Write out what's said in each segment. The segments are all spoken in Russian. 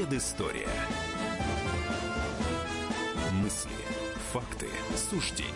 Предыстория. Мысли, факты, суждения.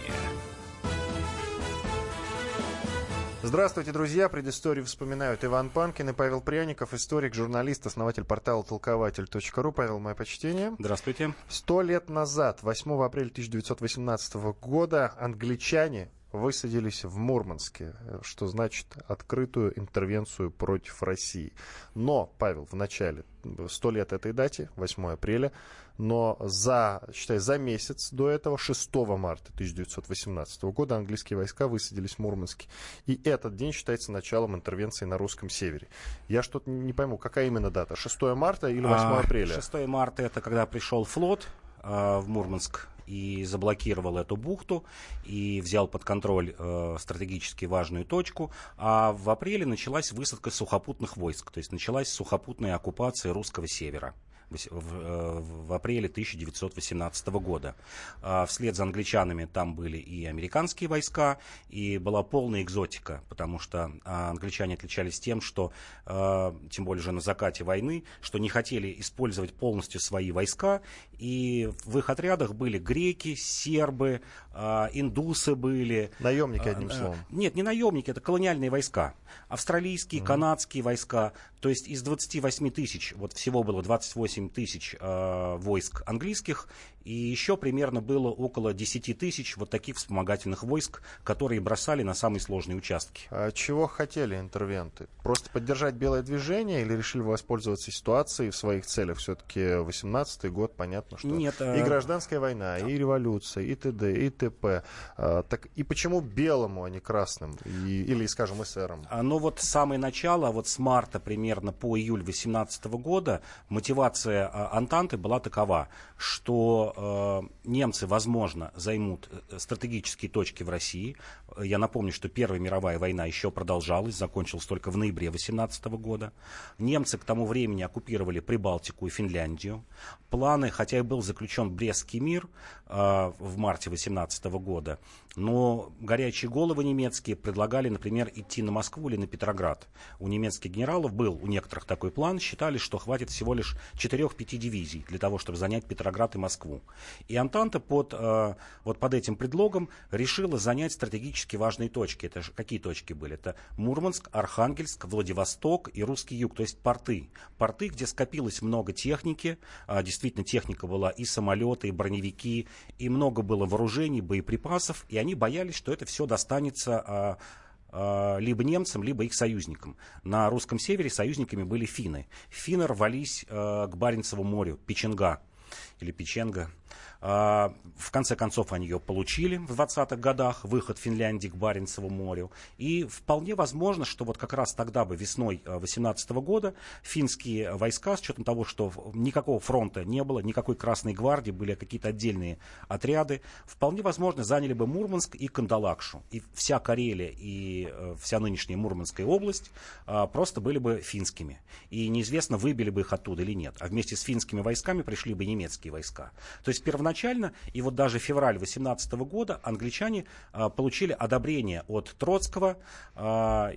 Здравствуйте, друзья. Предысторию вспоминают Иван Панкин и Павел Пряников, историк, журналист, основатель портала толкователь.ру. Павел, мое почтение. Здравствуйте. Сто лет назад, 8 апреля 1918 года, англичане высадились в Мурманске, что значит открытую интервенцию против России. Но, Павел, в начале, сто лет этой дате, 8 апреля, но за, считай, за месяц до этого, 6 марта 1918 года, английские войска высадились в Мурманске. И этот день считается началом интервенции на русском севере. Я что-то не пойму, какая именно дата? 6 марта или 8 а, апреля? 6 марта это когда пришел флот э, в Мурманск и заблокировал эту бухту и взял под контроль э, стратегически важную точку. А в апреле началась высадка сухопутных войск, то есть началась сухопутная оккупация русского севера в, э, в апреле 1918 года. А вслед за англичанами там были и американские войска, и была полная экзотика, потому что а, англичане отличались тем, что, а, тем более уже на закате войны, что не хотели использовать полностью свои войска, и в их отрядах были греки, сербы, индусы были. Наемники, одним словом. Нет, не наемники, это колониальные войска. Австралийские, mm канадские войска. То есть из 28 тысяч, вот всего было 28 тысяч э, войск английских, и еще примерно было около 10 тысяч вот таких вспомогательных войск, которые бросали на самые сложные участки. А чего хотели интервенты? Просто поддержать белое движение или решили воспользоваться ситуацией в своих целях? Все-таки 18-й год, понятно, что Нет, и э, гражданская война, и революция, и т.д., и т.п. А, так и почему белому, а не красным? И, или, скажем, эсерам? А, ну вот самое начало, вот с марта примерно по июль 18 года, мотивация а, Антанты была такова, что Э, немцы, возможно, займут э, стратегические точки в России. Я напомню, что Первая мировая война еще продолжалась, закончилась только в ноябре 18 года. Немцы к тому времени оккупировали Прибалтику и Финляндию. Планы, хотя и был заключен Брестский мир э, в марте 18 года, но горячие головы немецкие предлагали, например, идти на Москву или на Петроград. У немецких генералов был у некоторых такой план, считали, что хватит всего лишь 4-5 дивизий для того, чтобы занять Петроград и Москву. И Антанта под, э, вот под этим предлогом решила занять стратегически важные точки. Это какие точки были? Это Мурманск, Архангельск, Владивосток и Русский юг, то есть порты. Порты, где скопилось много техники, э, действительно техника была и самолеты, и броневики, и много было вооружений, боеприпасов, и они боялись, что это все достанется э, либо немцам, либо их союзникам. На русском севере союзниками были финны. Финны рвались э, к Баренцеву морю, Печенга или Печенга. А, в конце концов, они ее получили в 20-х годах, выход Финляндии к Баренцеву морю. И вполне возможно, что вот как раз тогда бы, весной 18 года, финские войска, с учетом того, что никакого фронта не было, никакой Красной гвардии, были какие-то отдельные отряды, вполне возможно, заняли бы Мурманск и Кандалакшу. И вся Карелия и э, вся нынешняя Мурманская область а, просто были бы финскими. И неизвестно, выбили бы их оттуда или нет. А вместе с финскими войсками пришли бы немецкие войска. То есть первоначально первоначально, и вот даже февраль 2018 года англичане а, получили одобрение от Троцкого, а,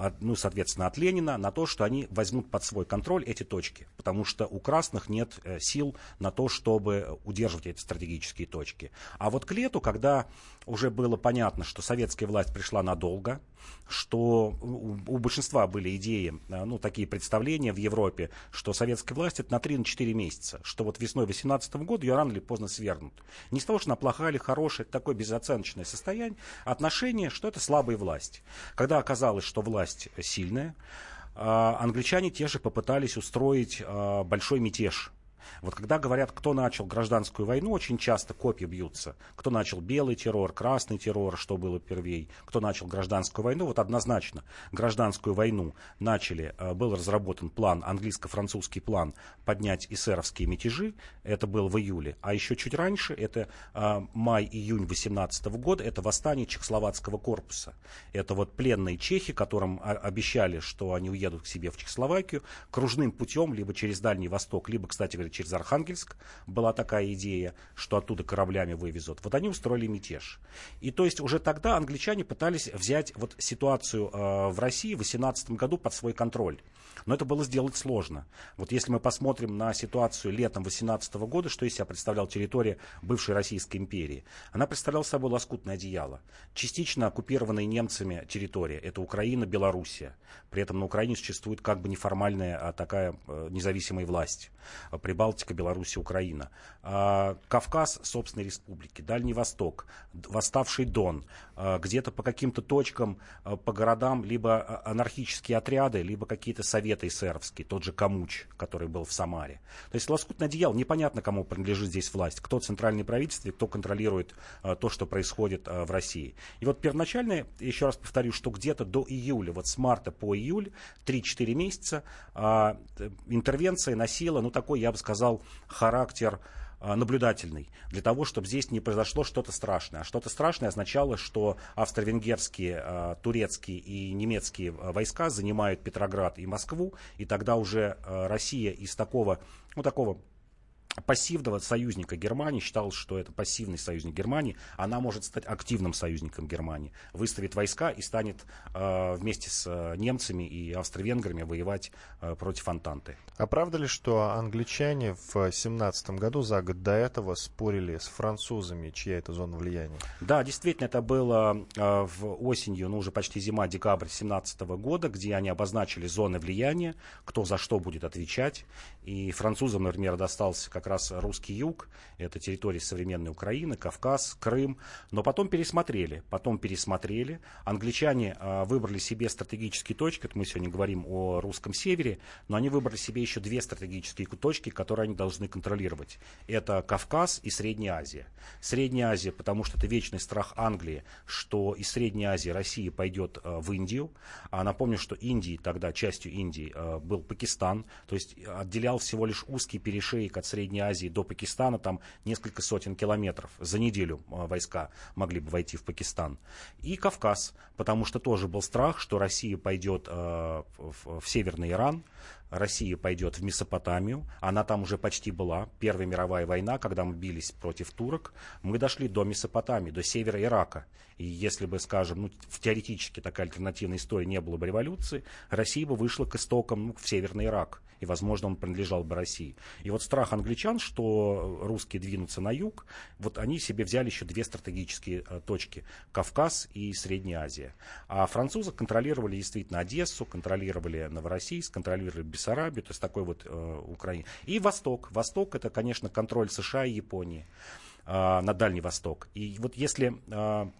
от, ну, соответственно, от Ленина, на то, что они возьмут под свой контроль эти точки, потому что у красных нет э, сил на то, чтобы удерживать эти стратегические точки. А вот к лету, когда уже было понятно, что советская власть пришла надолго, что у, у большинства были идеи, э, ну, такие представления в Европе, что советская власть это на 3-4 месяца, что вот весной 2018 года ее рано или поздно свергнут. Не с того, что она плохая или хорошая, это такое безоценочное состояние, отношение, что это слабая власть. Когда оказалось, что власть сильная, э, англичане те же попытались устроить э, большой мятеж вот когда говорят, кто начал гражданскую войну, очень часто копии бьются. Кто начал белый террор, красный террор, что было первей, кто начал гражданскую войну, вот однозначно гражданскую войну начали, э, был разработан план, английско-французский план поднять эсеровские мятежи, это было в июле, а еще чуть раньше, это э, май-июнь 18 года, это восстание Чехословацкого корпуса. Это вот пленные чехи, которым обещали, что они уедут к себе в Чехословакию, кружным путем, либо через Дальний Восток, либо, кстати говоря, через Архангельск, была такая идея, что оттуда кораблями вывезут. Вот они устроили мятеж. И то есть уже тогда англичане пытались взять вот ситуацию э, в России в 2018 году под свой контроль. Но это было сделать сложно. Вот если мы посмотрим на ситуацию летом 2018 года, что из себя представляла территория бывшей Российской империи, она представляла собой лоскутное одеяло. Частично оккупированные немцами территория, это Украина, Белоруссия. При этом на Украине существует как бы неформальная а такая э, независимая власть. Прибалтика, Белоруссия, Украина. А Кавказ, собственные республики, Дальний Восток, восставший Дон, а где-то по каким-то точкам, а, по городам, либо анархические отряды, либо какие-то советы эсеровские, тот же Камуч, который был в Самаре. То есть лоскутное одеяло, непонятно, кому принадлежит здесь власть, кто центральное правительство, кто контролирует то, что происходит в России. И вот первоначально, еще раз повторю, что где-то до июля, вот с марта по июль, 3-4 месяца, интервенция носила, ну такой, я бы сказал, характер а, наблюдательный, для того, чтобы здесь не произошло что-то страшное. А что-то страшное означало, что австро-венгерские, а, турецкие и немецкие а, войска занимают Петроград и Москву, и тогда уже Россия из такого, ну, такого пассивного союзника Германии, считал, что это пассивный союзник Германии, она может стать активным союзником Германии, выставит войска и станет э, вместе с э, немцами и австро-венграми воевать э, против Антанты. А правда ли, что англичане в 17 году, за год до этого, спорили с французами, чья это зона влияния? Да, действительно, это было э, в осенью, ну уже почти зима, декабрь 17 года, где они обозначили зоны влияния, кто за что будет отвечать. И французам, например, достался как раз русский юг, это территория современной Украины, Кавказ, Крым, но потом пересмотрели, потом пересмотрели. Англичане э, выбрали себе стратегические точки, это мы сегодня говорим о русском севере, но они выбрали себе еще две стратегические точки, которые они должны контролировать. Это Кавказ и Средняя Азия. Средняя Азия, потому что это вечный страх Англии, что из Средней Азии Россия пойдет э, в Индию. А напомню, что Индии тогда, частью Индии, э, был Пакистан, то есть отделял всего лишь узкий перешеек от Средней Азии до Пакистана, там несколько сотен километров. За неделю а, войска могли бы войти в Пакистан. И Кавказ, потому что тоже был страх, что Россия пойдет в, в Северный Иран, Россия пойдет в Месопотамию, она там уже почти была, Первая мировая война, когда мы бились против турок, мы дошли до Месопотамии, до севера Ирака. И если бы, скажем, ну, в теоретически такая альтернативная история не было бы революции, Россия бы вышла к истокам ну, в Северный Ирак и, возможно, он принадлежал бы России. И вот страх англичан, что русские двинутся на юг, вот они себе взяли еще две стратегические э, точки – Кавказ и Средняя Азия. А французы контролировали действительно Одессу, контролировали Новороссийск, контролировали Бессарабию, то есть такой вот э, Украина. И Восток. Восток – это, конечно, контроль США и Японии э, на Дальний Восток. И вот если э,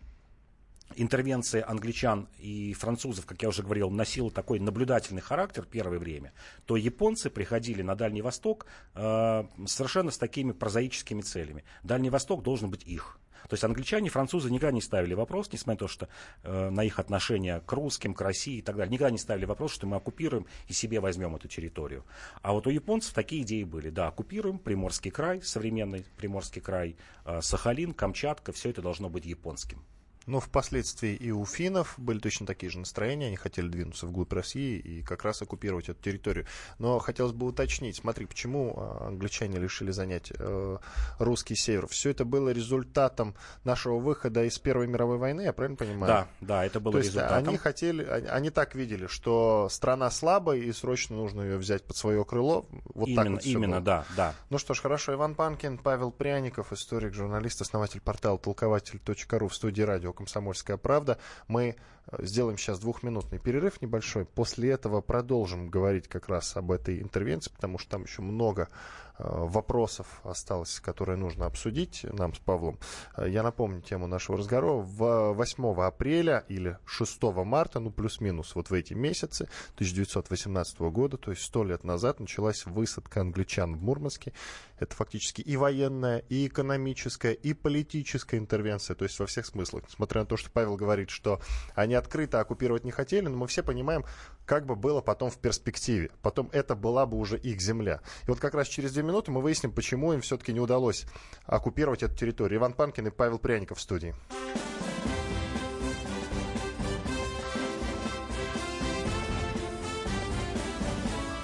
интервенция англичан и французов, как я уже говорил, носила такой наблюдательный характер первое время, то японцы приходили на Дальний Восток э, совершенно с такими прозаическими целями. Дальний Восток должен быть их. То есть англичане и французы никогда не ставили вопрос, несмотря на то, что э, на их отношения к русским, к России и так далее, никогда не ставили вопрос, что мы оккупируем и себе возьмем эту территорию. А вот у японцев такие идеи были. Да, оккупируем Приморский край, современный Приморский край, э, Сахалин, Камчатка, все это должно быть японским. Но впоследствии и у финнов были точно такие же настроения, они хотели двинуться вглубь России и как раз оккупировать эту территорию. Но хотелось бы уточнить, смотри, почему а, англичане решили занять э, русский север? Все это было результатом нашего выхода из Первой мировой войны, я правильно понимаю? Да, да, это было То результатом. Есть они хотели, они, они так видели, что страна слабая и срочно нужно ее взять под свое крыло. Вот именно, так вот именно, было. да, да. Ну что ж, хорошо. Иван Панкин, Павел Пряников, историк, журналист, основатель портала толкователь.ру в студии радио «Комсомольская правда». Мы сделаем сейчас двухминутный перерыв небольшой. После этого продолжим говорить как раз об этой интервенции, потому что там еще много Э, вопросов осталось, которые нужно обсудить нам с Павлом. Э, я напомню тему нашего разговора. В 8 апреля или 6 марта, ну плюс-минус вот в эти месяцы 1918 года, то есть 100 лет назад, началась высадка англичан в Мурманске. Это фактически и военная, и экономическая, и политическая интервенция, то есть во всех смыслах. Несмотря на то, что Павел говорит, что они открыто оккупировать не хотели, но мы все понимаем, как бы было потом в перспективе. Потом это была бы уже их земля. И вот как раз через две минуты мы выясним, почему им все-таки не удалось оккупировать эту территорию. Иван Панкин и Павел Пряников в студии.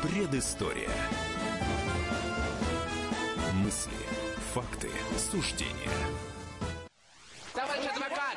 Предыстория. суждения. Товарищ адвокат!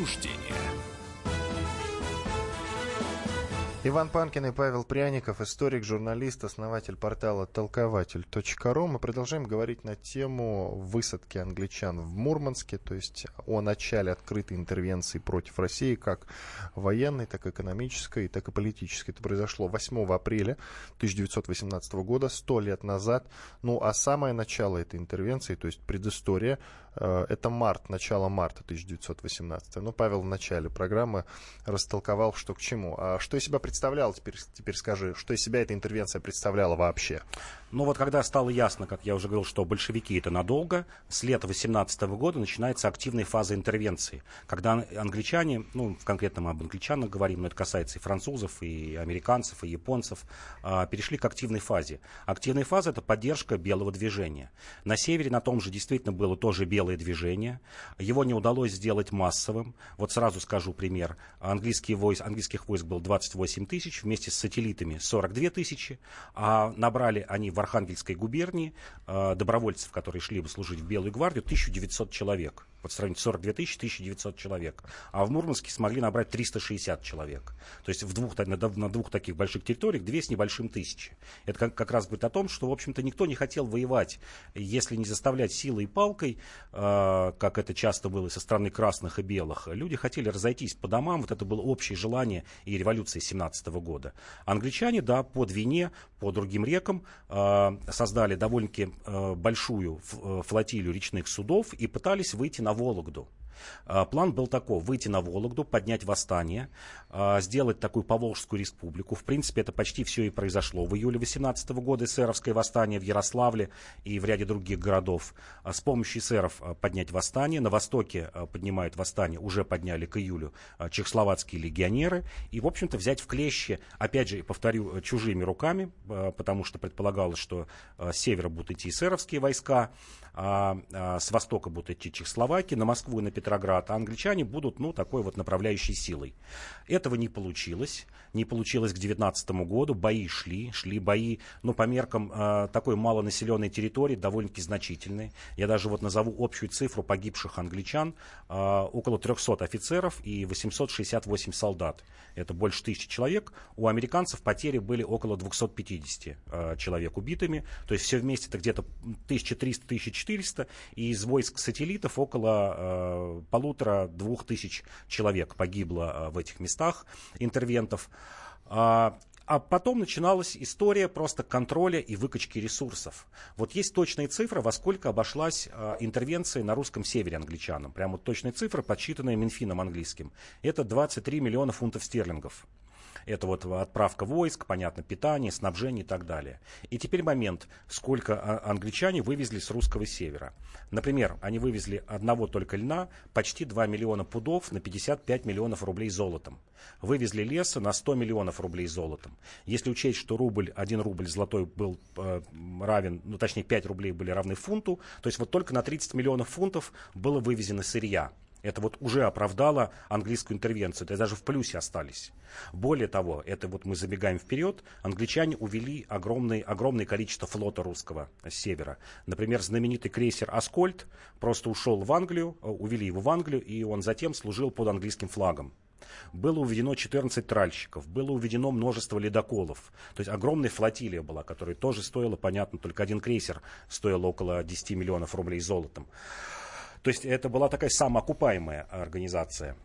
Факты, суждения. Иван Панкин и Павел Пряников, историк, журналист, основатель портала толкователь.ру. Мы продолжаем говорить на тему высадки англичан в Мурманске, то есть о начале открытой интервенции против России, как военной, так и экономической, так и политической. Это произошло 8 апреля 1918 года, сто лет назад. Ну, а самое начало этой интервенции, то есть предыстория, это март, начало марта 1918. Ну, Павел в начале программы растолковал, что к чему. А что из себя представляла, теперь, теперь скажи, что из себя эта интервенция представляла вообще? Ну вот когда стало ясно, как я уже говорил, что большевики это надолго, с лета 18 года начинается активная фаза интервенции, когда англичане, ну конкретно мы об англичанах говорим, но это касается и французов, и американцев, и японцев, а, перешли к активной фазе. Активная фаза это поддержка белого движения. На севере на том же действительно было тоже белое движение, его не удалось сделать массовым. Вот сразу скажу пример. Английские войск, английских войск было 28 тысяч, вместе с сателлитами 42 тысячи, а набрали они в Архангельской губернии э, добровольцев, которые шли бы служить в Белую гвардию, 1900 человек. Вот сравнить 42 тысячи, 1900 человек. А в Мурманске смогли набрать 360 человек. То есть в двух, на, на двух таких больших территориях две с небольшим тысячи. Это как, как раз говорит о том, что, в общем-то, никто не хотел воевать, если не заставлять силой и палкой, э, как это часто было со стороны красных и белых. Люди хотели разойтись по домам, вот это было общее желание и революции 17 года. Англичане, да, по Двине, по другим рекам э, создали довольно-таки э, большую э, флотилию речных судов и пытались выйти на на Вологду. А, план был такой, выйти на Вологду, поднять восстание, а, сделать такую Поволжскую республику. В принципе, это почти все и произошло. В июле 18 года эсеровское восстание в Ярославле и в ряде других городов. А, с помощью эсеров поднять восстание. На востоке поднимают восстание, уже подняли к июлю чехословацкие легионеры. И, в общем-то, взять в клещи, опять же, повторю, чужими руками, потому что предполагалось, что с севера будут идти эсеровские войска, с востока будут идти Чехословакия, на Москву и на Петроград, а англичане будут, ну, такой вот направляющей силой. Этого не получилось. Не получилось к 19 году. Бои шли. Шли бои, ну, по меркам э, такой малонаселенной территории, довольно-таки значительные. Я даже вот назову общую цифру погибших англичан. Э, около 300 офицеров и 868 солдат. Это больше тысячи человек. У американцев потери были около 250 э, человек убитыми. То есть все вместе это где-то 1300-1400. И из войск сателлитов около э, полутора-двух тысяч человек погибло э, в этих местах интервентов. А, а потом начиналась история просто контроля и выкачки ресурсов. Вот есть точные цифры, во сколько обошлась э, интервенция на русском севере англичанам. Прямо вот точные цифры, подсчитанные Минфином английским. Это 23 миллиона фунтов стерлингов. Это вот отправка войск, понятно, питание, снабжение и так далее. И теперь момент, сколько а, англичане вывезли с русского севера. Например, они вывезли одного только льна почти 2 миллиона пудов на 55 миллионов рублей золотом. Вывезли леса на 100 миллионов рублей золотом. Если учесть, что рубль, 1 рубль золотой был э, равен, ну точнее 5 рублей были равны фунту, то есть вот только на 30 миллионов фунтов было вывезено сырья. Это вот уже оправдало английскую интервенцию, это даже в плюсе остались. Более того, это вот мы забегаем вперед, англичане увели огромное, огромное количество флота русского с севера. Например, знаменитый крейсер «Аскольд» просто ушел в Англию, э, увели его в Англию, и он затем служил под английским флагом. Было уведено 14 тральщиков, было уведено множество ледоколов. То есть огромная флотилия была, которая тоже стоила, понятно, только один крейсер стоил около 10 миллионов рублей золотом. То есть это была такая самоокупаемая организация.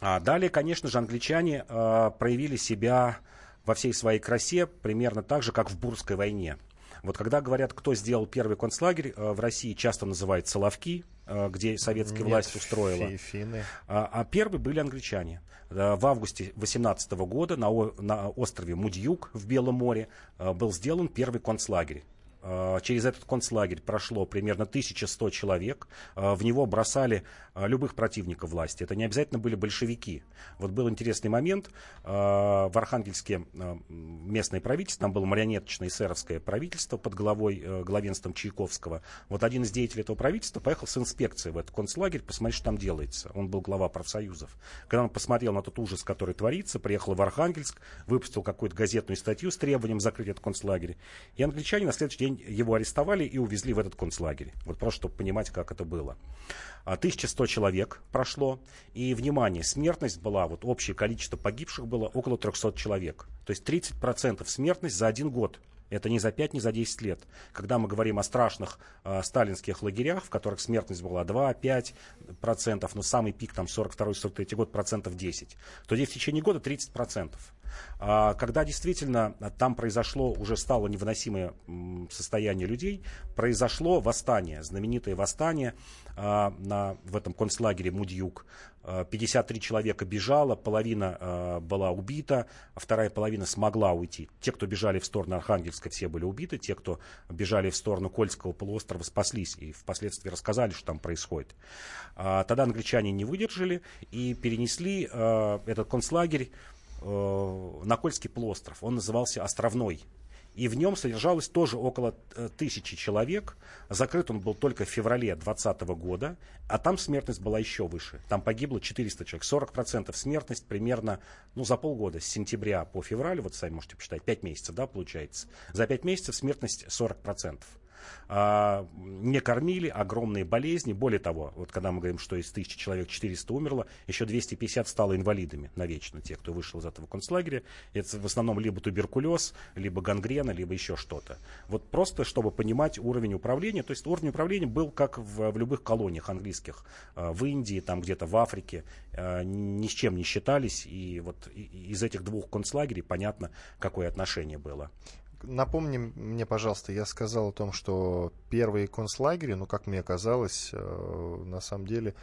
А далее, конечно же, англичане э, проявили себя во всей своей красе примерно так же, как в Бурской войне. Вот когда говорят, кто сделал первый концлагерь, э, в России часто называют Соловки, э, где советская Нет, власть устроила. Фифины. А, а первые были англичане. В августе 18 года на, на острове Мудьюк в Белом море был сделан первый концлагерь. Э, через этот концлагерь прошло примерно 1100 человек. Э, в него бросали любых противников власти. Это не обязательно были большевики. Вот был интересный момент. В Архангельске местное правительство, там было марионеточное эсеровское правительство под главой, главенством Чайковского. Вот один из деятелей этого правительства поехал с инспекцией в этот концлагерь посмотреть, что там делается. Он был глава профсоюзов. Когда он посмотрел на тот ужас, который творится, приехал в Архангельск, выпустил какую-то газетную статью с требованием закрыть этот концлагерь. И англичане на следующий день его арестовали и увезли в этот концлагерь. Вот просто, чтобы понимать, как это было. 1100 а, человек прошло. И, внимание, смертность была, вот общее количество погибших было около 300 человек. То есть 30% смертность за один год. Это не за 5, не за 10 лет. Когда мы говорим о страшных э, сталинских лагерях, в которых смертность была 2-5 процентов, но самый пик там 42-43 год процентов 10, то здесь в течение года 30 процентов. А, когда действительно там произошло, уже стало невыносимое состояние людей, произошло восстание, знаменитое восстание а, на, в этом концлагере Мудьюк. 53 а, человека бежало, половина была убита, а вторая половина смогла уйти. Те, кто бежали в сторону Архангельска, все были убиты, те, кто бежали в сторону Кольского полуострова, спаслись и впоследствии рассказали, что там происходит. Тогда англичане не выдержали и перенесли этот концлагерь Э, на Кольский полуостров. Он назывался Островной. И в нем содержалось тоже около э, тысячи человек. Закрыт он был только в феврале 2020 года, а там смертность была еще выше. Там погибло 400 человек. 40% смертность примерно ну, за полгода, с сентября по февраль, вот сами можете посчитать, 5 месяцев, да, получается. За 5 месяцев смертность 40% а, не кормили, огромные болезни. Более того, вот когда мы говорим, что из тысячи человек 400 умерло, еще 250 стало инвалидами навечно, те, кто вышел из этого концлагеря. Это в основном либо туберкулез, либо гангрена, либо еще что-то. Вот просто, чтобы понимать уровень управления. То есть уровень управления был как в, в любых колониях английских. А, в Индии, там где-то в Африке. А, ни с чем не считались. И вот из этих двух концлагерей понятно, какое отношение было напомни мне, пожалуйста, я сказал о том, что первые концлагеря, ну, как мне казалось, э, на самом деле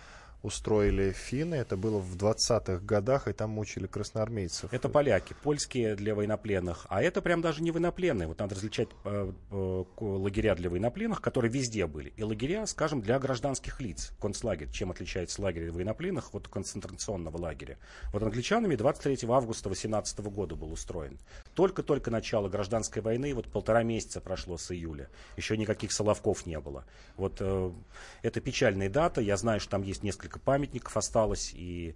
устроили финны. Это было в 20-х годах, и там мучили красноармейцев. Это поляки, польские для военнопленных. А это прям даже не военнопленные. Вот надо различать э, э, лагеря для военнопленных, которые везде были. И лагеря, скажем, для гражданских лиц. Концлагерь. Чем отличается лагерь военнопленных от концентрационного лагеря? Вот англичанами 23 августа 18 года был устроен. Только-только начало гражданской войны, вот полтора месяца прошло с июля. Еще никаких Соловков не было. Вот э, это печальная дата. Я знаю, что там есть несколько несколько памятников осталось, и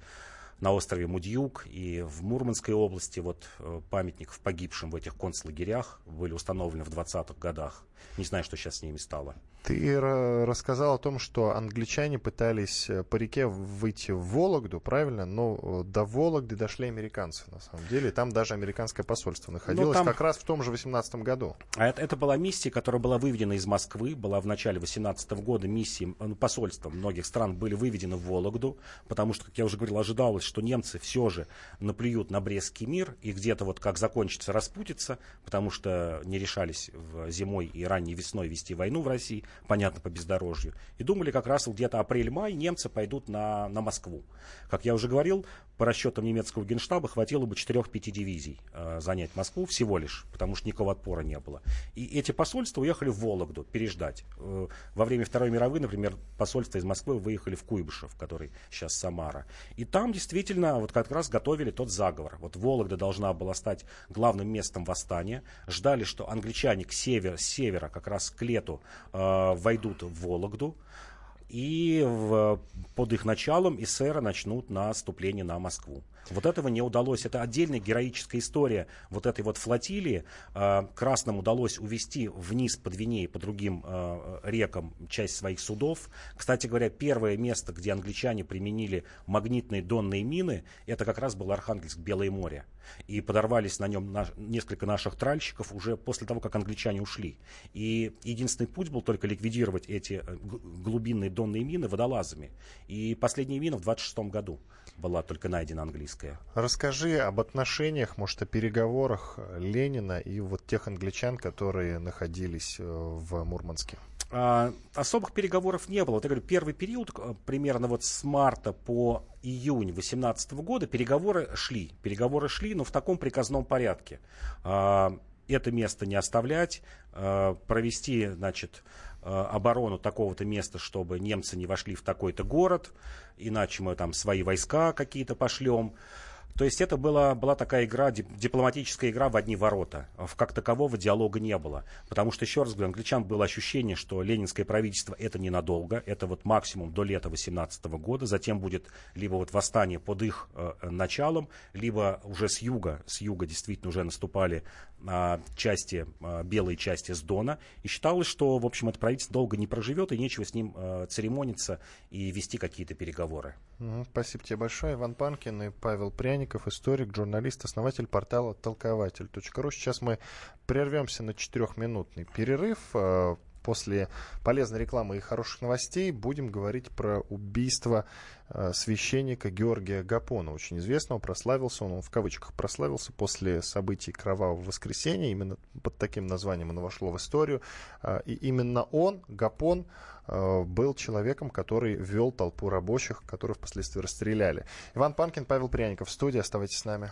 на острове Мудьюк, и в Мурманской области вот э, памятников погибшим в этих концлагерях были установлены в 20-х годах. Не знаю, что сейчас с ними стало. Ты рассказал о том, что англичане пытались э, по реке выйти в Вологду, правильно? Но э, до Вологды дошли американцы, на самом деле. Там даже американское посольство находилось ну, там... как раз в том же 18 году. А это, это была миссия, которая была выведена из Москвы, была в начале 18 года миссии, ну, посольства многих стран были выведены в Вологду, потому что, как я уже говорил, ожидалось, что немцы все же наплюют на Брестский мир, и где-то вот как закончится, распутится, потому что не решались зимой и ранней весной вести войну в России понятно, по бездорожью. И думали как раз где-то апрель-май немцы пойдут на, на Москву. Как я уже говорил, по расчетам немецкого генштаба хватило бы 4-5 дивизий э, занять Москву всего лишь, потому что никакого отпора не было. И эти посольства уехали в Вологду переждать. Э, во время Второй мировой, например, посольства из Москвы выехали в Куйбышев, который сейчас Самара. И там действительно вот как раз готовили тот заговор. Вот Вологда должна была стать главным местом восстания. Ждали, что англичане к север, с севера, как раз к лету, э, войдут в Вологду и в, под их началом эсеры начнут наступление на Москву. Вот этого не удалось. Это отдельная героическая история вот этой вот флотилии. А, Красным удалось увести вниз по Двине и по другим а, рекам часть своих судов. Кстати говоря, первое место, где англичане применили магнитные донные мины, это как раз был Архангельск, Белое море. И подорвались на нем наш, несколько наших тральщиков уже после того, как англичане ушли. И единственный путь был только ликвидировать эти э, глубинные донные мины водолазами. И последняя мина в 26 году была только найдена английская. Расскажи об отношениях, может, о переговорах Ленина и вот тех англичан, которые находились э, в Мурманске. А, особых переговоров не было. Вот я говорю, первый период, э, примерно вот с марта по июнь 2018 года, переговоры шли. Переговоры шли, но в таком приказном порядке. А, это место не оставлять, э, провести, значит, оборону такого-то места, чтобы немцы не вошли в такой-то город, иначе мы там свои войска какие-то пошлем. То есть это была, была такая игра, дипломатическая игра в одни ворота. В Как такового диалога не было. Потому что, еще раз говорю, англичан было ощущение, что ленинское правительство это ненадолго, это вот максимум до лета 18 года, затем будет либо вот восстание под их э, началом, либо уже с юга, с юга действительно уже наступали э, части, э, белые части с Дона, и считалось, что, в общем, это правительство долго не проживет, и нечего с ним э, церемониться и вести какие-то переговоры. Спасибо тебе большое. Иван Панкин и Павел Пряников, историк, журналист, основатель портала толкователь.ру. Сейчас мы прервемся на четырехминутный перерыв. После полезной рекламы и хороших новостей будем говорить про убийство э, священника Георгия Гапона, очень известного, прославился он, он в кавычках прославился после событий Кровавого воскресенья, именно под таким названием оно вошло в историю, э, и именно он, Гапон, э, был человеком, который вел толпу рабочих, которых впоследствии расстреляли. Иван Панкин, Павел Пряников студии, оставайтесь с нами.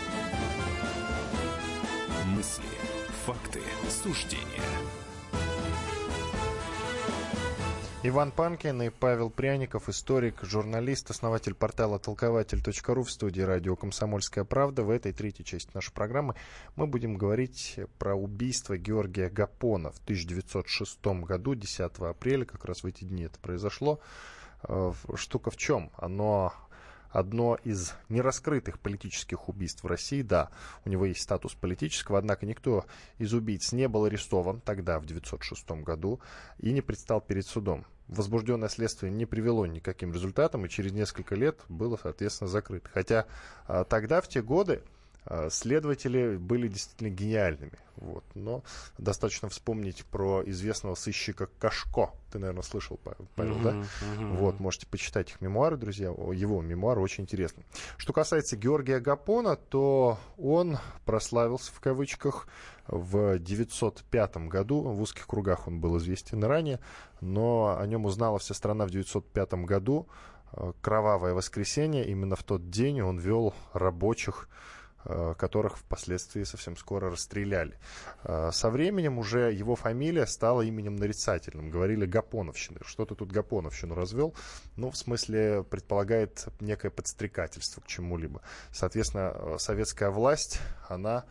Мысли, факты, суждения. Иван Панкин и Павел Пряников, историк, журналист, основатель портала толкователь.ру в студии радио «Комсомольская правда». В этой третьей части нашей программы мы будем говорить про убийство Георгия Гапона в 1906 году, 10 апреля, как раз в эти дни это произошло. Э, штука в чем? Оно одно из нераскрытых политических убийств в России. Да, у него есть статус политического, однако никто из убийц не был арестован тогда, в 1906 году, и не предстал перед судом. Возбужденное следствие не привело никаким результатам, и через несколько лет было, соответственно, закрыто. Хотя а, тогда, в те годы, следователи были действительно гениальными. Вот. Но достаточно вспомнить про известного сыщика Кашко. Ты, наверное, слышал, Павел, uh-huh, да? Uh-huh. Вот, можете почитать их мемуары, друзья. Его мемуары очень интересны. Что касается Георгия Гапона, то он прославился в кавычках в 905 году. В узких кругах он был известен ранее, но о нем узнала вся страна в 905 году. Э, кровавое воскресенье. Именно в тот день он вел рабочих которых впоследствии совсем скоро расстреляли. Э, со временем уже его фамилия стала именем нарицательным. Говорили Гапоновщины. Что ты тут Гапоновщину развел? Ну, в смысле, предполагает некое подстрекательство к чему-либо. Соответственно, э, советская власть, она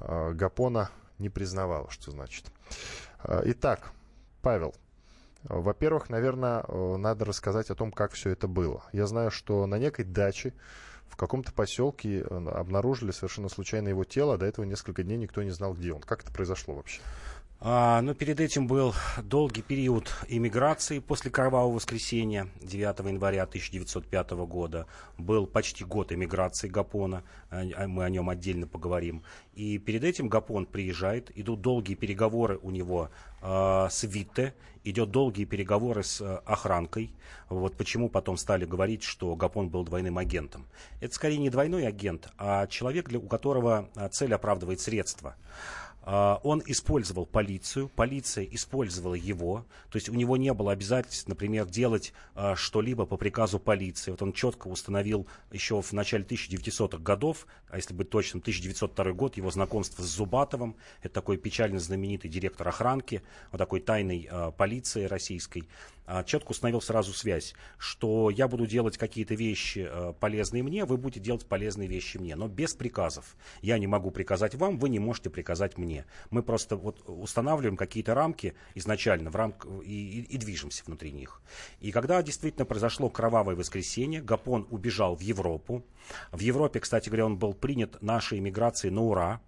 Гапона не признавала, что значит. Итак, Павел, во-первых, наверное, надо рассказать о том, как все это было. Я знаю, что на некой даче в каком-то поселке э, обнаружили совершенно случайно его тело, а до этого несколько дней никто не знал, где он. Как это произошло вообще? А, ну, перед этим был долгий период иммиграции после Кровавого воскресенья 9 января 1905 года. Был почти год эмиграции Гапона, а, а мы о нем отдельно поговорим. И перед этим Гапон приезжает, идут долгие переговоры у него с Витте, идет долгие переговоры с охранкой. Вот почему потом стали говорить, что Гапон был двойным агентом. Это скорее не двойной агент, а человек, для, у которого цель оправдывает средства. А, он использовал полицию, полиция использовала его, то есть у него не было обязательств, например, делать а, что-либо по приказу полиции. Вот он четко установил еще в начале 1900-х годов, а если быть точным, 1902 год, его знакомство с Зубатовым, это такой печально знаменитый директор охранки, вот такой тайной а, полиции российской, четко установил сразу связь, что я буду делать какие-то вещи э, полезные мне, вы будете делать полезные вещи мне, но без приказов. Я не могу приказать вам, вы не можете приказать мне. Мы просто вот устанавливаем какие-то рамки изначально в рамк... и, и, и движемся внутри них. И когда действительно произошло кровавое воскресенье, Гапон убежал в Европу. В Европе, кстати говоря, он был принят нашей иммиграцией на ура.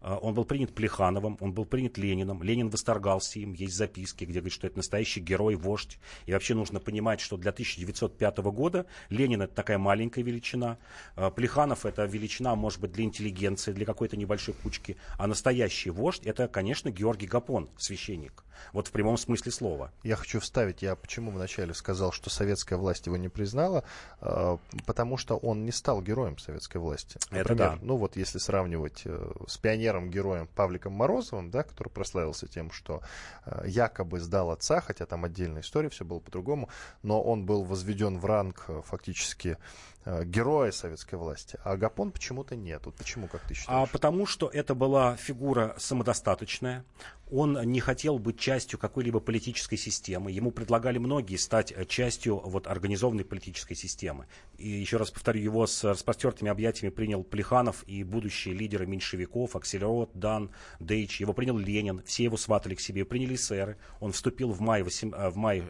А, он был принят Плехановым, он был принят Лениным. Ленин восторгался им, есть записки, где говорит, что это настоящий герой, вождь. И вообще нужно понимать, что для 1905 года Ленин это такая маленькая величина. А, Плеханов это величина, может быть, для интеллигенции, для какой-то небольшой кучки. А настоящий вождь это, конечно, Георгий Гапон, священник. Вот в прямом смысле слова. Я хочу вставить, я почему вначале сказал, что советская власть его не признала, а, потому что он не стал героем советской власти. Например, это да. Ну вот если сравнивать э, с пионером-героем Павликом Морозовым, да, который прославился тем, что э, якобы сдал отца, хотя там отдельная история, все было по-другому, но он был возведен в ранг э, фактически героя советской власти, а Гапон почему-то нет. Вот почему, как ты считаешь? А потому что это была фигура самодостаточная, он не хотел быть частью какой-либо политической системы. Ему предлагали многие стать э, частью вот, организованной политической системы. И еще раз повторю, его с распростертыми объятиями принял Плеханов и будущие лидеры меньшевиков, Акселерот, Дан, Дейч. Его принял Ленин, все его сватали к себе, приняли эсеры. Он вступил в мае, 8, э, в мае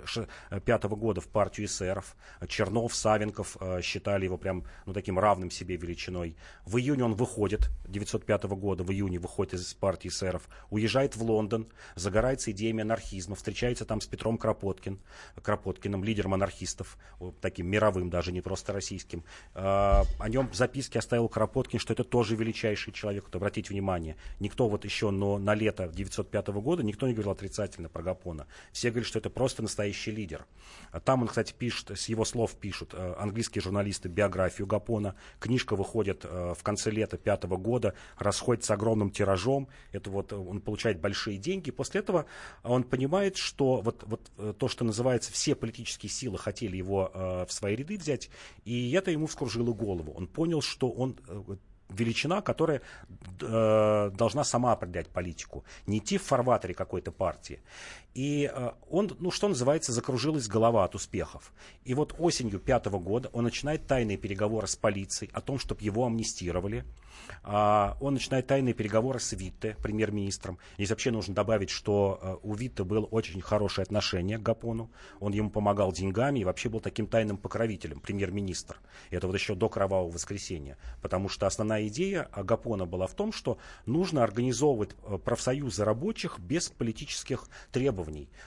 5 э, года в партию эсеров. Чернов, Савенков считали его прям ну, таким равным себе величиной. В июне он выходит, 905 года, в июне выходит из партии эсеров, уезжает в Лондон, загорается идеями анархизма, встречается там с Петром Кропоткин, Кропоткиным, лидером анархистов, таким мировым даже, не просто российским. А, о нем в записке оставил Кропоткин, что это тоже величайший человек. Вот обратите внимание, никто вот еще но на лето 905 года, никто не говорил отрицательно про Гапона. Все говорят, что это просто настоящий лидер. А там он, кстати, пишет, с его слов пишут э, английские журналисты биографию Гапона. Книжка выходит э, в конце лета пятого года, расходится огромным тиражом. Это вот он получает большие деньги. После этого он понимает, что вот, вот э, то, что называется, все политические силы хотели его э, в свои ряды взять, и это ему вскружило голову. Он понял, что он э, величина, которая э, должна сама определять политику, не идти в фарватере какой-то партии. И э, он, ну что называется, закружилась голова от успехов. И вот осенью пятого года он начинает тайные переговоры с полицией о том, чтобы его амнистировали. А, он начинает тайные переговоры с Витте, премьер-министром. Здесь вообще нужно добавить, что э, у Витте было очень хорошее отношение к Гапону. Он ему помогал деньгами и вообще был таким тайным покровителем, премьер-министр. Это вот еще до Кровавого воскресенья. Потому что основная идея Гапона была в том, что нужно организовывать э, профсоюзы рабочих без политических требований.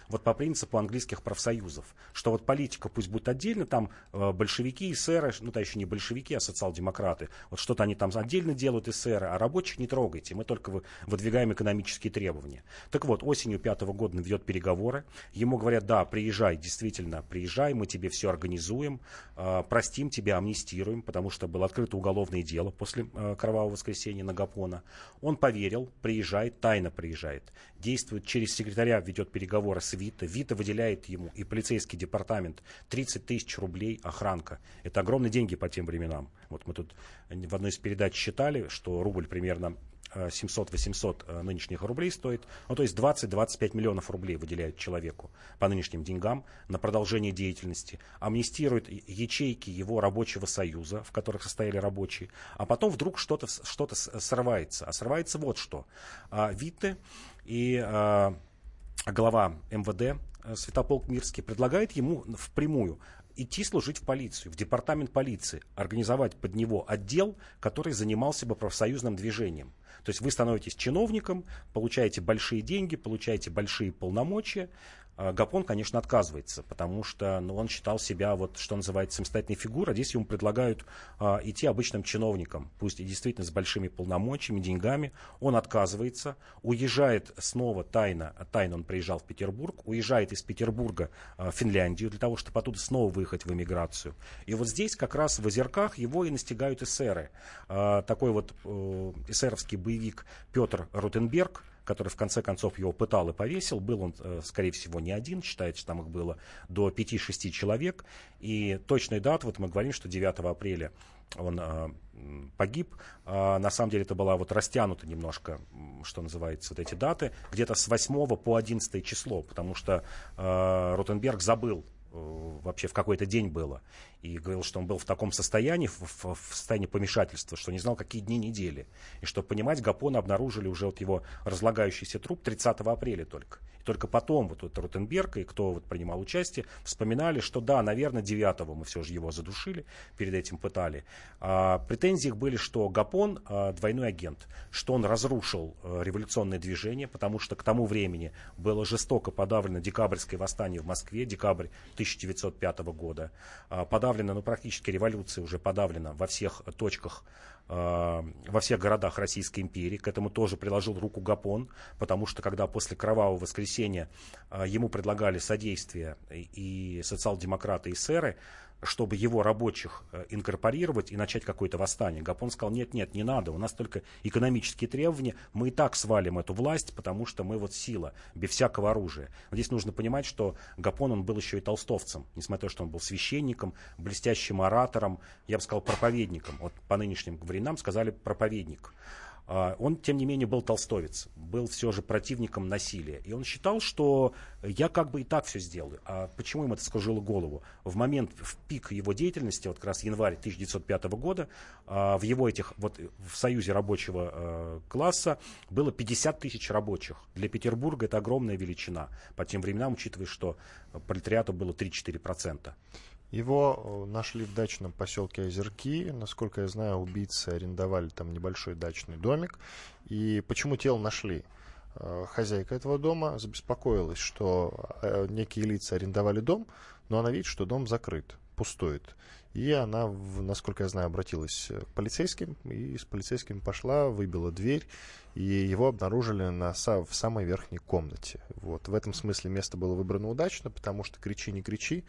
Вот по принципу английских профсоюзов. Что вот политика пусть будет отдельно, там э, большевики, эсеры, ну, то еще не большевики, а социал-демократы. Вот что-то они там отдельно делают эсеры, а рабочих не трогайте, мы только выдвигаем экономические требования. Так вот, осенью пятого года ведет переговоры, ему говорят, да, приезжай, действительно, приезжай, мы тебе все организуем, э, простим тебя, амнистируем, потому что было открыто уголовное дело после э, Кровавого воскресенья на Гапона. Он поверил, приезжает, тайно приезжает, действует через секретаря, ведет переговоры с Вита, Вита выделяет ему и полицейский департамент 30 тысяч рублей охранка. Это огромные деньги по тем временам. Вот мы тут в одной из передач считали, что рубль примерно 700-800 э, нынешних рублей стоит. Ну, то есть 20-25 миллионов рублей выделяют человеку по нынешним деньгам на продолжение деятельности. Амнистирует ячейки его рабочего союза, в которых состояли рабочие. А потом вдруг что-то что срывается. А срывается вот что. А, Витте и а, глава МВД э, Святополк Мирский предлагает ему впрямую идти служить в полицию, в департамент полиции, организовать под него отдел, который занимался бы профсоюзным движением. То есть вы становитесь чиновником, получаете большие деньги, получаете большие полномочия, а, Гапон, конечно, отказывается, потому что ну, он считал себя, вот, что называется, самостоятельной фигурой. А здесь ему предлагают а, идти обычным чиновником, пусть и действительно с большими полномочиями, деньгами. Он отказывается, уезжает снова тайно, тайно он приезжал в Петербург, уезжает из Петербурга а, в Финляндию для того, чтобы оттуда снова выехать в эмиграцию. И вот здесь как раз в озерках его и настигают эсеры. А, такой вот э, эсеровский боевик Петр Рутенберг – который в конце концов его пытал и повесил. Был он, э, скорее всего, не один, считается, что там их было до 5-6 человек. И точной даты, вот мы говорим, что 9 апреля он э, погиб. А, на самом деле это была вот растянута немножко, что называется, вот эти даты, где-то с 8 по 11 число, потому что э, Ротенберг забыл э, вообще в какой-то день было. И говорил, что он был в таком состоянии, в, в, в состоянии помешательства, что не знал, какие дни недели. И чтобы понимать, Гапона обнаружили уже вот его разлагающийся труп 30 апреля только. Только потом вот, вот Ротенберг и кто вот принимал участие, вспоминали, что да, наверное, 9 мы все же его задушили, перед этим пытали. А, претензии их были, что Гапон а, двойной агент, что он разрушил а, революционное движение, потому что к тому времени было жестоко подавлено декабрьское восстание в Москве, декабрь 1905 года. А, подавлена, ну практически революция уже подавлена во всех точках во всех городах Российской империи. К этому тоже приложил руку Гапон, потому что когда после Кровавого воскресенья э, ему предлагали содействие и социал-демократы, и сэры, чтобы его рабочих э, инкорпорировать и начать какое-то восстание. Гапон сказал, нет, нет, не надо, у нас только экономические требования, мы и так свалим эту власть, потому что мы вот сила, без всякого оружия. Но здесь нужно понимать, что Гапон, он был еще и толстовцем, несмотря на то, что он был священником, блестящим оратором, я бы сказал, проповедником. Вот по нынешним временам сказали проповедник. А, он, тем не менее, был толстовец, был все же противником насилия. И он считал, что я как бы и так все сделаю. А почему ему это скружило голову? В момент, в пик его деятельности, вот как раз январь 1905 года, а, в его этих, вот в Союзе рабочего э, класса было 50 тысяч рабочих. Для Петербурга это огромная величина. По тем временам, учитывая, что пролетариату было 3-4%. Его э, нашли в дачном поселке Озерки. Насколько я знаю, убийцы арендовали там небольшой дачный домик. И почему тело нашли? Э, хозяйка этого дома забеспокоилась, что э, некие лица арендовали дом, но она видит, что дом закрыт, пустует. И она, насколько я знаю, обратилась к полицейским, и с полицейскими пошла, выбила дверь, и его обнаружили на, в самой верхней комнате. Вот. В этом смысле место было выбрано удачно, потому что кричи, не кричи,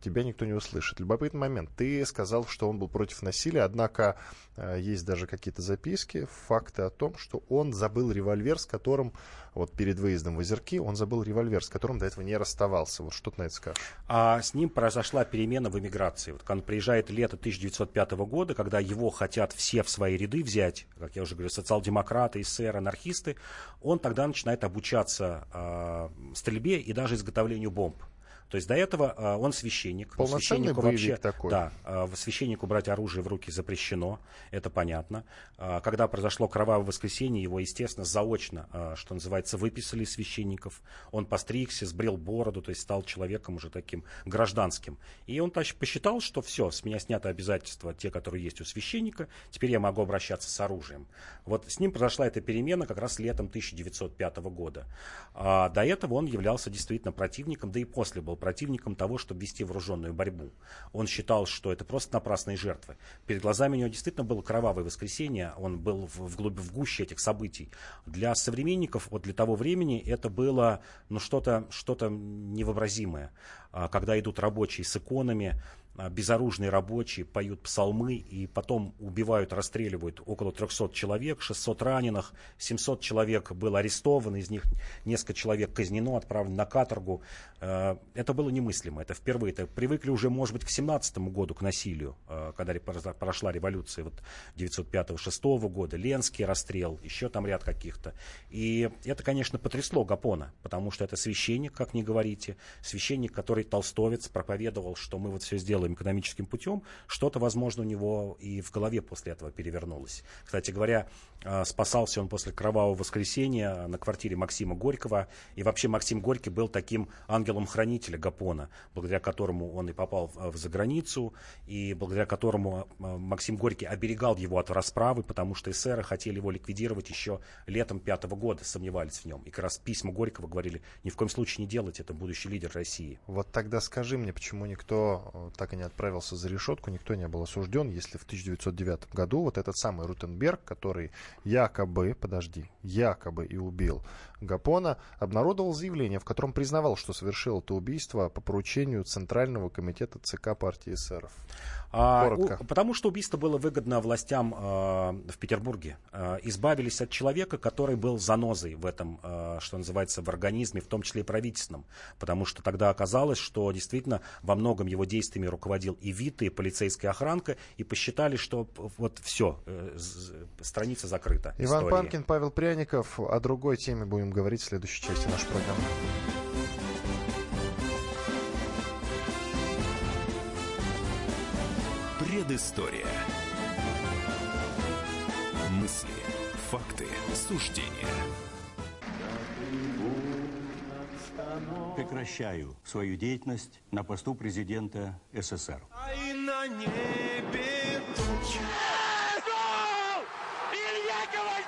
тебя никто не услышит. Любопытный момент. Ты сказал, что он был против насилия, однако э, есть даже какие-то записки, факты о том, что он забыл револьвер, с которым, вот перед выездом в Озерки, он забыл револьвер, с которым до этого не расставался. Вот что ты на это скажешь? А с ним произошла перемена в эмиграции. Вот он приезжает лето 1905 года, когда его хотят все в свои ряды взять, как я уже говорю, социал-демократы, эсеры, анархисты, он тогда начинает обучаться э, стрельбе и даже изготовлению бомб. То есть до этого э, он священник. Полноценный священнику вообще, такой. Да, э, священнику брать оружие в руки запрещено, это понятно. Э, когда произошло кровавое воскресенье, его, естественно, заочно, что называется, выписали священников. Он постригся, сбрил бороду, то есть стал человеком уже таким гражданским. И он посчитал, что все, с меня снято обязательства, те, которые есть у священника, теперь я могу обращаться с оружием. Вот с ним произошла эта перемена как раз летом 1905 года. А до этого он являлся действительно противником, да и после был противником того, чтобы вести вооруженную борьбу. Он считал, что это просто напрасные жертвы. Перед глазами у него действительно было кровавое воскресенье, он был в, в, глубь, в гуще этих событий. Для современников вот для того времени это было ну, что-то что невообразимое. А, когда идут рабочие с иконами, безоружные рабочие поют псалмы и потом убивают, расстреливают около 300 человек, 600 раненых, 700 человек было арестовано, из них несколько человек казнено, отправлено на каторгу. А, это было немыслимо, это впервые. Это привыкли уже, может быть, к 17 году, к насилию, а, когда прошла революция вот 905-6 года, Ленский расстрел, еще там ряд каких-то. И это, конечно, потрясло Гапона, потому что это священник, как не говорите, священник, который толстовец, проповедовал, что мы вот все сделаем делаем экономическим путем, что-то, возможно, у него и в голове после этого перевернулось. Кстати говоря, а, спасался он после кровавого воскресенья на квартире Максима Горького. И вообще Максим Горький был таким ангелом-хранителя Гапона, благодаря которому он и попал в заграницу, и благодаря которому а, Максим Горький оберегал его от расправы, потому что эсеры хотели его ликвидировать еще летом пятого года, сомневались в нем. И как раз письма Горького говорили, ни в коем случае не делать, это будущий лидер России. Вот тогда скажи мне, почему никто э, так и не отправился за решетку, никто не был осужден, если в 1909 году вот этот самый Рутенберг, который якобы, подожди, якобы и убил Гапона, обнародовал заявление, в котором признавал, что совершил это убийство по поручению Центрального комитета ЦК партии эсеров. А, у, потому что убийство было выгодно властям э, в Петербурге. Э, избавились от человека, который был занозой в этом, э, что называется, в организме, в том числе и правительственном. Потому что тогда оказалось, что действительно во многом его действиями руководил и ВИТ, и полицейская охранка, и посчитали, что вот все, страница закрыта. Иван истории. Панкин, Павел Пряников. О другой теме будем говорить в следующей части нашей программы. Предыстория. Мысли, факты, суждения. Прекращаю свою деятельность на посту президента СССР. А на небе тучи.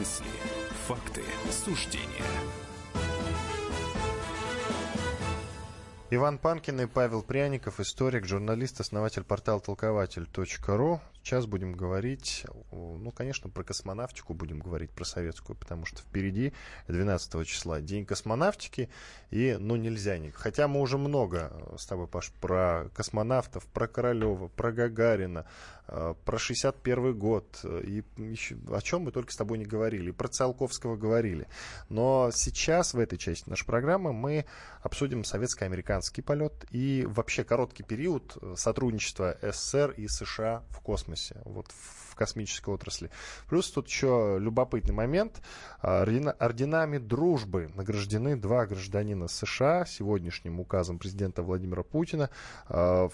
Мысли, факты, суждения – Иван Панкин и Павел Пряников, историк, журналист, основатель портала толкователь.ру. Сейчас будем говорить, ну, конечно, про космонавтику будем говорить, про советскую, потому что впереди 12 числа День космонавтики, и, ну, нельзя не... Хотя мы уже много с тобой, Паш, про космонавтов, про Королева, про Гагарина, э, про 61 год, и еще, о чем мы только с тобой не говорили, про Циолковского говорили. Но сейчас, в этой части нашей программы, мы обсудим советско-американский полет и вообще короткий период сотрудничества СССР и США в космосе, вот в космической отрасли. Плюс тут еще любопытный момент. Орденами дружбы награждены два гражданина США сегодняшним указом президента Владимира Путина. А,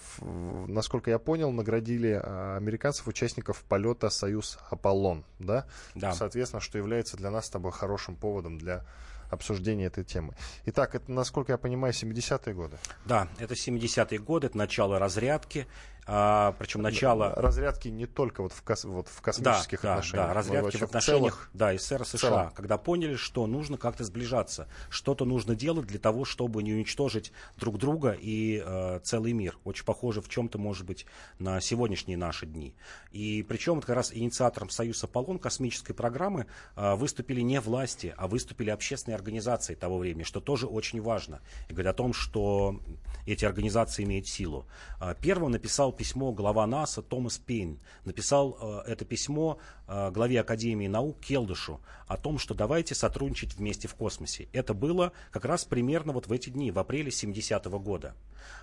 насколько я понял, наградили а, американцев участников полета «Союз Аполлон». Да? Да. Соответственно, что является для нас с тобой хорошим поводом для обсуждения этой темы. Итак, это, насколько я понимаю, 70-е годы. Да, это 70-е годы, это начало разрядки. А, причем начало... Разрядки не только вот в, кос... вот в космических да, отношениях. Да, разрядки в отношениях в да, СССР и США, когда поняли, что нужно как-то сближаться, что-то нужно делать для того, чтобы не уничтожить друг друга и э, целый мир. Очень похоже в чем-то, может быть, на сегодняшние наши дни. И причем как раз инициатором Союз Аполлон космической программы э, выступили не власти, а выступили общественные организации того времени, что тоже очень важно. И говорят о том, что эти организации имеют силу. Э, первым написал письмо глава НАСА Томас Пейн. Написал э, это письмо э, главе Академии наук Келдышу о том, что давайте сотрудничать вместе в космосе. Это было как раз примерно вот в эти дни, в апреле 70-го года.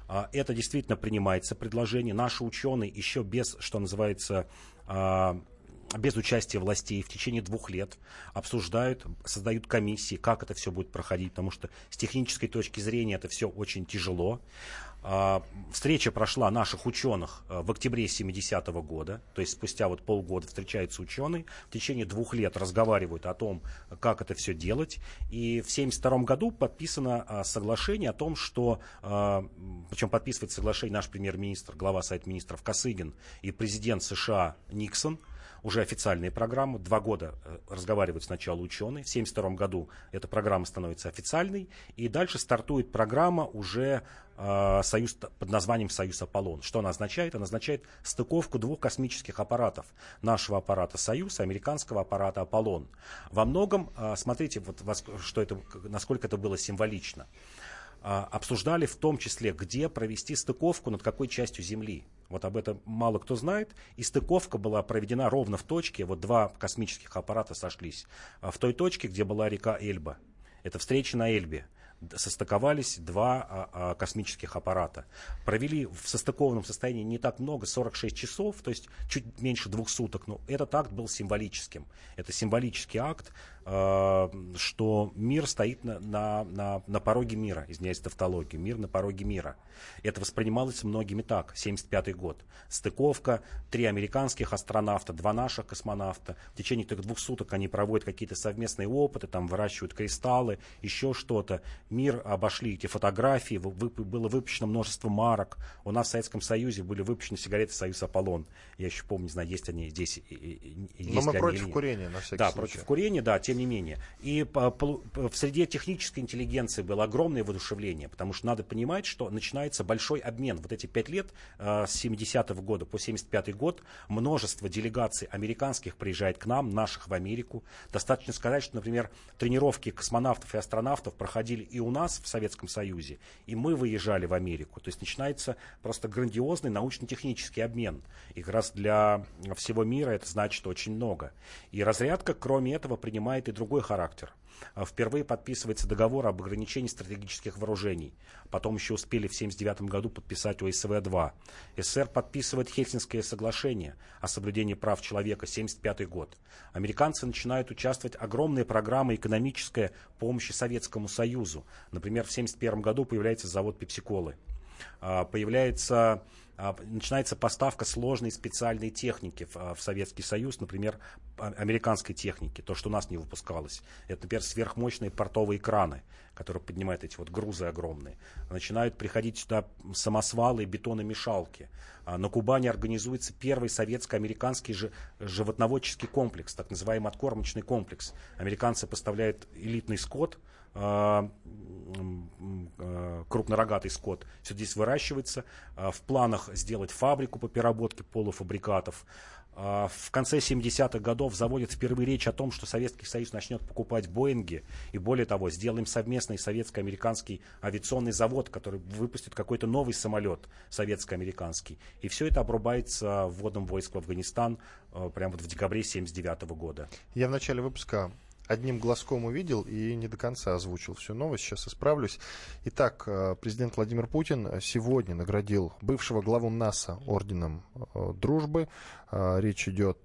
Э, это действительно принимается предложение. Наши ученые еще без, что называется, э, без участия властей в течение двух лет обсуждают, создают комиссии, как это все будет проходить, потому что с технической точки зрения это все очень тяжело. А, встреча прошла наших ученых а, в октябре 70-го года, то есть спустя вот полгода встречаются ученые, в течение двух лет разговаривают о том, как это все делать. И в 72 году подписано а, соглашение о том, что, причем подписывает соглашение наш премьер-министр, глава Совета министров Косыгин и президент США Никсон – уже официальные программы. Два года э, разговаривают сначала ученые. В 1972 году эта программа становится официальной. И дальше стартует программа уже э, союз, под названием «Союз Аполлон». Что она означает? Она означает стыковку двух космических аппаратов. Нашего аппарата «Союз» и американского аппарата «Аполлон». Во многом, э, смотрите, вот, что это, насколько это было символично. А, обсуждали в том числе, где провести стыковку над какой частью Земли. Вот об этом мало кто знает. И стыковка была проведена ровно в точке, вот два космических аппарата сошлись, а, в той точке, где была река Эльба. Это встреча на Эльбе состыковались два а, а, космических аппарата. Провели в состыкованном состоянии не так много, 46 часов, то есть чуть меньше двух суток, но этот акт был символическим. Это символический акт, э, что мир стоит на, на, на, на пороге мира, извиняюсь, тавтологию, мир на пороге мира. Это воспринималось многими так, 75 год. Стыковка, три американских астронавта, два наших космонавта. В течение этих двух суток они проводят какие-то совместные опыты, там выращивают кристаллы, еще что-то мир обошли эти фотографии, было выпущено множество марок. У нас в Советском Союзе были выпущены сигареты «Союз Аполлон». Я еще помню, не знаю, есть они здесь. Но мы против курения, на всякий да, случай. против курения, да, тем не менее. И в среде технической интеллигенции было огромное воодушевление, потому что надо понимать, что начинается большой обмен. Вот эти пять лет э, с 70-го года по 75-й год множество делегаций американских приезжает к нам, наших в Америку. Достаточно сказать, что, например, тренировки космонавтов и астронавтов проходили и у нас в Советском Союзе, и мы выезжали в Америку. То есть начинается просто грандиозный научно-технический обмен. И как раз для всего мира это значит очень много. И разрядка, кроме этого, принимает и другой характер – впервые подписывается договор об ограничении стратегических вооружений. Потом еще успели в 1979 году подписать ОСВ-2. СССР подписывает Хельсинское соглашение о соблюдении прав человека, 1975 год. Американцы начинают участвовать огромные программы экономической помощи Советскому Союзу. Например, в 1971 году появляется завод Пепсиколы. А, появляется начинается поставка сложной специальной техники в, а, в Советский Союз, например, американской техники, то, что у нас не выпускалось. Это, например, сверхмощные портовые краны, которые поднимают эти вот грузы огромные. Начинают приходить сюда самосвалы и бетономешалки. На Кубани организуется первый советско-американский животноводческий комплекс, так называемый откормочный комплекс. Американцы поставляют элитный скот, а, а, крупнорогатый скот. Все здесь выращивается. А, в планах сделать фабрику по переработке полуфабрикатов. В конце 70-х годов заводят впервые речь о том, что Советский Союз начнет покупать Боинги. И более того, сделаем совместный советско-американский авиационный завод, который выпустит какой-то новый самолет советско-американский. И все это обрубается вводом войск в Афганистан прямо вот в декабре 79 года. Я в начале выпуска одним глазком увидел и не до конца озвучил всю новость. Сейчас исправлюсь. Итак, э, президент Владимир Путин сегодня наградил бывшего главу НАСА орденом э, дружбы. Э, речь идет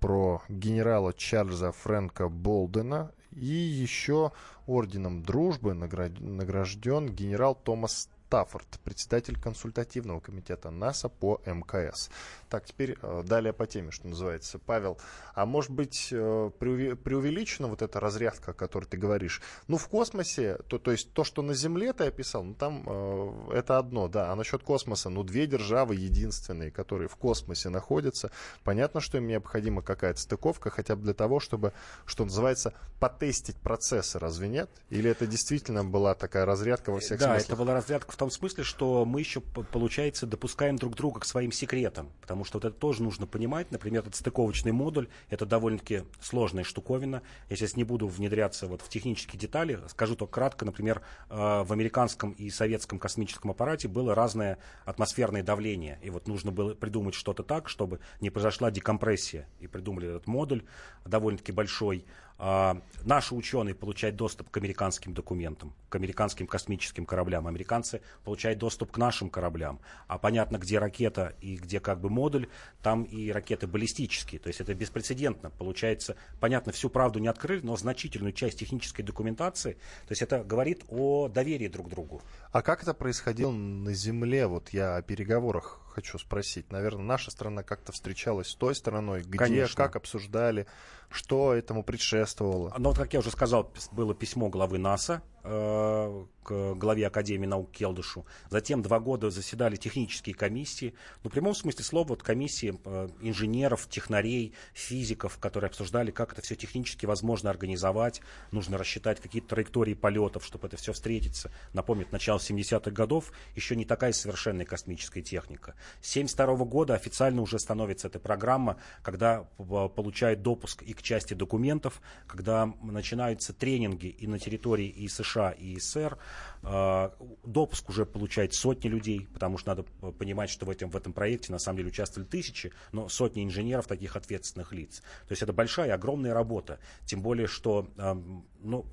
про генерала Чарльза Фрэнка Болдена. И еще орденом дружбы награжден генерал Томас Стаффорд, председатель консультативного комитета НАСА по МКС. Так, теперь э, далее по теме, что называется. Павел, а может быть э, преувеличена вот эта разрядка, о которой ты говоришь? Ну, в космосе, то, то есть то, что на Земле ты описал, ну там э, это одно, да. А насчет космоса, ну, две державы единственные, которые в космосе находятся. Понятно, что им необходима какая-то стыковка, хотя бы для того, чтобы, что называется, потестить процессы, разве нет? Или это действительно была такая разрядка во всех да, смыслах? Да, это была разрядка том смысле, что мы еще, получается, допускаем друг друга к своим секретам. Потому что вот это тоже нужно понимать. Например, этот стыковочный модуль, это довольно-таки сложная штуковина. Я сейчас не буду внедряться вот в технические детали. Скажу только кратко. Например, э, в американском и советском космическом аппарате было разное атмосферное давление. И вот нужно было придумать что-то так, чтобы не произошла декомпрессия. И придумали этот модуль довольно-таки большой. А, наши ученые получают доступ к американским документам, к американским космическим кораблям. Американцы получают доступ к нашим кораблям. А понятно, где ракета и где как бы модуль, там и ракеты баллистические. То есть это беспрецедентно. Получается, понятно, всю правду не открыли, но значительную часть технической документации. То есть это говорит о доверии друг к другу. А как это происходило на Земле? Вот я о переговорах хочу спросить. Наверное, наша страна как-то встречалась с той стороной, где, Конечно. как обсуждали, что этому предшествовало. Вот, как я уже сказал, было письмо главы НАСА К главе Академии наук Келдышу. Затем два года заседали технические комиссии. Ну, в прямом смысле слова, вот комиссии э, инженеров, технарей, физиков, которые обсуждали, как это все технически возможно организовать. Нужно рассчитать какие-то траектории полетов, чтобы это все встретиться. Напомню, начало 70-х годов еще не такая совершенная космическая техника. С 72 года официально уже становится эта программа, когда получают допуск и к части документов, когда начинаются тренинги и на территории и США, США и СССР. А, допуск уже получает сотни людей, потому что надо понимать, что в этом, в этом проекте на самом деле участвовали тысячи, но сотни инженеров, таких ответственных лиц. То есть это большая, огромная работа. Тем более, что ну,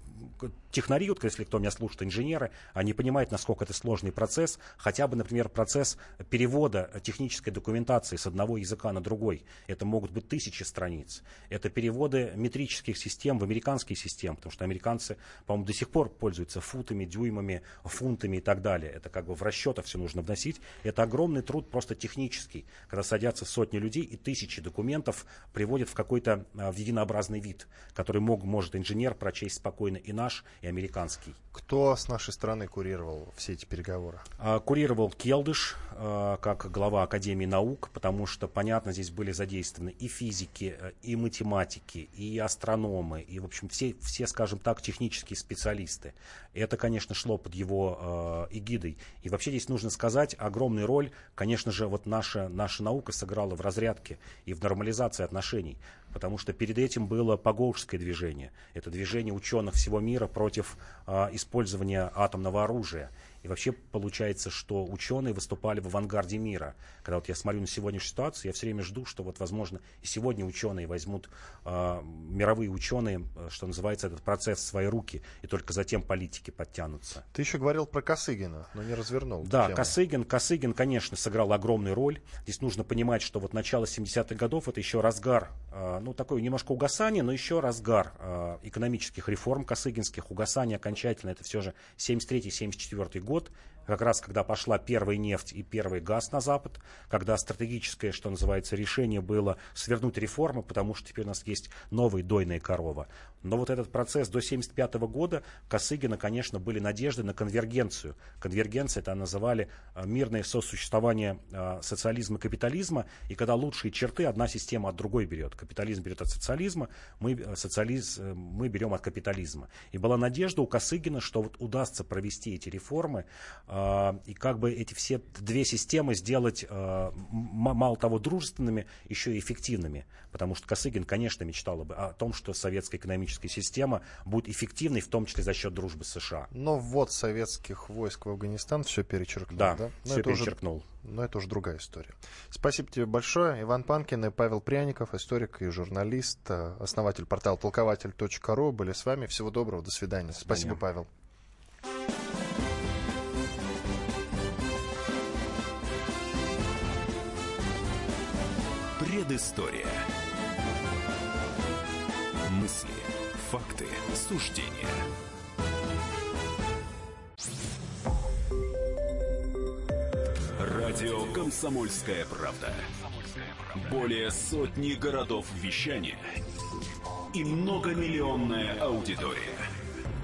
технари, вот, если кто меня слушает, инженеры, они понимают, насколько это сложный процесс. Хотя бы, например, процесс перевода технической документации с одного языка на другой. Это могут быть тысячи страниц. Это переводы метрических систем в американские системы, потому что американцы, по-моему, до сих пор пользуются футами, дюймами, фунтами и так далее. Это как бы в расчетах все нужно вносить. Это огромный труд просто технический, когда садятся сотни людей и тысячи документов приводят в какой-то а, в единообразный вид, который мог, может инженер прочесть спокойно и наш, и американский. Кто с нашей стороны курировал все эти переговоры? А, курировал Келдыш а, как глава Академии наук, потому что, понятно, здесь были задействованы и физики, э, и математики, и астрономы, и, в общем, все, все скажем так, технические специалисты. Это, конечно, шло под его э, эгидой. И вообще здесь нужно сказать, огромную роль, конечно же, вот наша, наша наука сыграла в разрядке и в нормализации отношений потому что перед этим было Погоушское движение. Это движение ученых всего мира против э, использования атомного оружия. И вообще получается, что ученые выступали в авангарде мира. Когда вот я смотрю на сегодняшнюю ситуацию, я все время жду, что вот, возможно, и сегодня ученые возьмут, э, мировые ученые, что называется, этот процесс в свои руки, и только затем политики подтянутся. Ты еще говорил про Косыгина, но не развернул. Да, тему. Косыгин, Косыгин, конечно, сыграл огромную роль. Здесь нужно понимать, что вот начало 70-х годов это еще разгар, э, ну, такое немножко угасание, но еще разгар э, экономических реформ косыгинских, угасание окончательно, это все же 73-74 год год, как раз когда пошла первая нефть и первый газ на Запад, когда стратегическое, что называется, решение было свернуть реформы, потому что теперь у нас есть новая дойная корова. Но вот этот процесс до 1975 года Косыгина, конечно, были надежды на конвергенцию. Конвергенция это называли а, мирное сосуществование а, социализма и капитализма, и когда лучшие черты одна система от другой берет. Капитализм берет от социализма, мы, э, социализм, э, мы берем от капитализма. И была надежда у Косыгина, что вот удастся провести эти реформы, и как бы эти все две системы сделать, мало того, дружественными, еще и эффективными. Потому что Косыгин, конечно, мечтал о том, что советская экономическая система будет эффективной, в том числе за счет дружбы с США. Но ввод советских войск в Афганистан все перечеркнул. Да, да? все перечеркнул. Уже, но это уже другая история. Спасибо тебе большое. Иван Панкин и Павел Пряников, историк и журналист, э, основатель портала толкователь.ру были с вами. Всего доброго, до свидания. До свидания. Спасибо, Павел. Предыстория. Мысли Факты, суждения. Радио «Комсомольская правда». Более сотни городов вещания и многомиллионная аудитория.